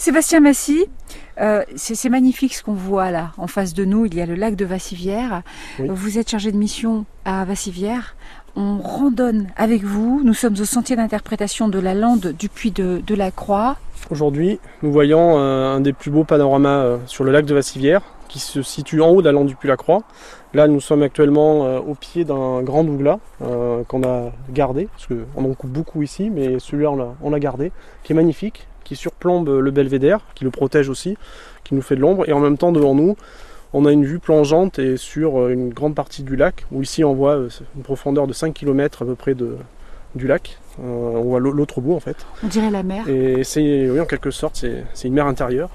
Sébastien Massy, euh, c'est magnifique ce qu'on voit là, en face de nous. Il y a le lac de Vassivière. Vous êtes chargé de mission à Vassivière. On randonne avec vous. Nous sommes au sentier d'interprétation de la lande du puits de, la Croix. Aujourd'hui, nous voyons euh, un des plus beaux panoramas euh, sur le lac de Vassivière, qui se situe en haut de la lande du puits la Croix. Là, nous sommes actuellement au pied d'un grand douglas qu'on a gardé, parce qu'on en coupe beaucoup ici, mais celui-là, on l'a gardé, qui est magnifique, qui surplombe le belvédère, qui le protège aussi, qui nous fait de l'ombre. Et en même temps, devant nous, on a une vue plongeante et sur euh, une grande partie du lac, où ici on voit euh, une profondeur de 5 km à peu près de, du lac. Euh, on voit l'autre bout en fait. On dirait la mer. Et c'est, oui, en quelque sorte, c'est une mer intérieure.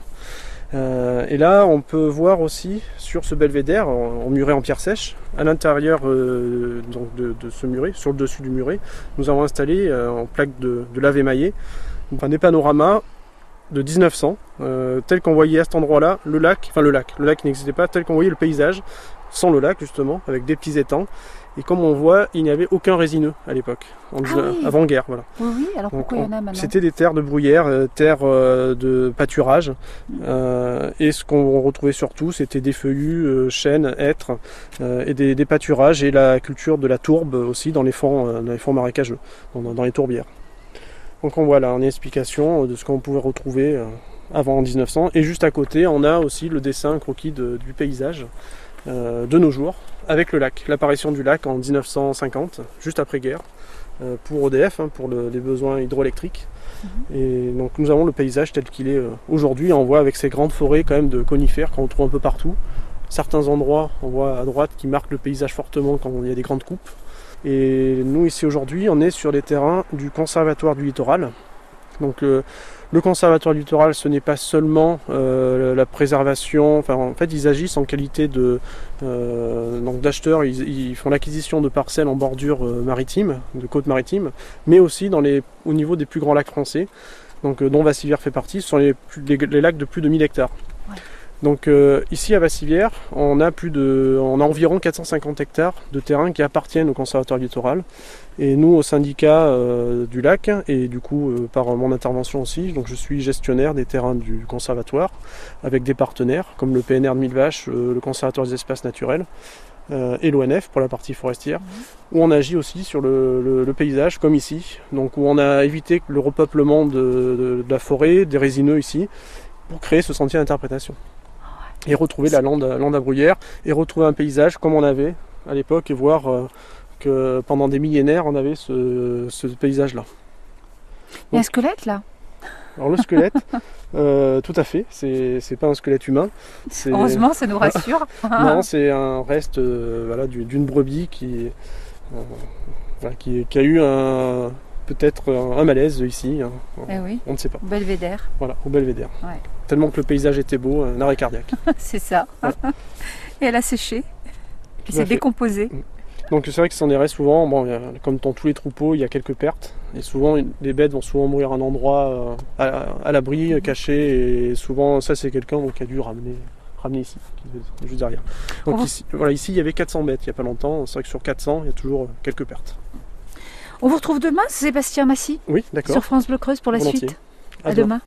Et là, on peut voir aussi sur ce belvédère, en, muret en pierre sèche, à l'intérieur de, ce muret, sur le dessus du muret, nous avons installé en plaque de, lave émaillée enfin, des panoramas de 1900, euh, tel qu'on voyait à cet endroit-là, le lac, enfin le lac, le lac n'existait pas, tel qu'on voyait le paysage, sans le lac justement, avec des petits étangs. Et comme on voit, il n'y avait aucun résineux à l'époque, ah avant-guerre. Voilà. Oui, alors pourquoi il y en a maintenant C'était des terres de bruyère, euh, terres euh, de pâturage. et ce qu'on retrouvait surtout, c'était des feuillus, chênes, hêtres, et des, pâturages, et la culture de la tourbe aussi dans les fonds, dans les fonds marécageux, dans les tourbières. Donc on voit là une explication de ce qu'on pouvait retrouver euh, avant 1900. Et juste à côté, on a aussi le dessin croquis du paysage euh, de nos jours, avec le lac, l'apparition du lac en 1950, juste après-guerre, euh, pour EDF, hein, pour les besoins hydroélectriques. Mhm. Et donc nous avons le paysage tel qu'il est aujourd'hui. On voit avec ces grandes forêts quand même de conifères qu'on retrouve un peu partout. Certains endroits, on voit à droite, qui marquent le paysage fortement quand il y a des grandes coupes. Et nous ici aujourd'hui, on est sur les terrains du Conservatoire du Littoral. Donc euh, le Conservatoire Littoral, ce n'est pas seulement euh, la préservation, enfin en fait ils agissent en qualité de euh, d'acheteurs, ils, font l'acquisition de parcelles en bordure maritime, de côte maritime, mais aussi dans les, au niveau des plus grands lacs français, donc dont Vassivière fait partie, ce sont les, lacs de plus de 1000 hectares. Donc euh, ici à Vassivière, on a, environ 450 hectares de terrain qui appartiennent au conservatoire littoral. Et nous, au syndicat euh, du lac, et du coup euh, par mon intervention aussi, donc je suis gestionnaire des terrains du conservatoire avec des partenaires comme le PNR de Millevaches, le conservatoire des espaces naturels et l'ONF pour la partie forestière, où on agit aussi sur le, paysage comme ici, donc où on a évité le repeuplement de, de la forêt, des résineux ici, pour créer ce sentier d'interprétation et retrouver la lande, lande à bruyère et retrouver un paysage comme on avait à l'époque et voir euh, que pendant des millénaires on avait ce, paysage là. Il y a un squelette là Alors le squelette, euh, tout à fait, c'est, pas un squelette humain. Heureusement, ça nous rassure. non, c'est un reste euh, voilà, d'une brebis qui, qui, qui, a eu un, peut-être un, malaise ici. Hein. Eh oui. On ne sait pas. Au belvédère. Voilà, au belvédère. Tellement que le paysage était beau, un arrêt cardiaque. c'est ça. Et elle a séché. Puis s'est décomposé. Mm. Donc c'est vrai que c'en est souvent, bon, comme dans tous les troupeaux, il y a quelques pertes. Et souvent, les bêtes vont souvent mourir à un endroit euh, à, l'abri, mm. caché. Et souvent, ça, c'est quelqu'un qui a dû ramener, ramener ici, dire rien. Donc ici, voilà, ici, il y avait 400 bêtes il n'y a pas longtemps. C'est vrai que sur 400, il y a toujours quelques pertes. On vous retrouve demain, Sébastien Massy Oui, d'accord. Sur France Bleu Creuse pour la suite. À, demain.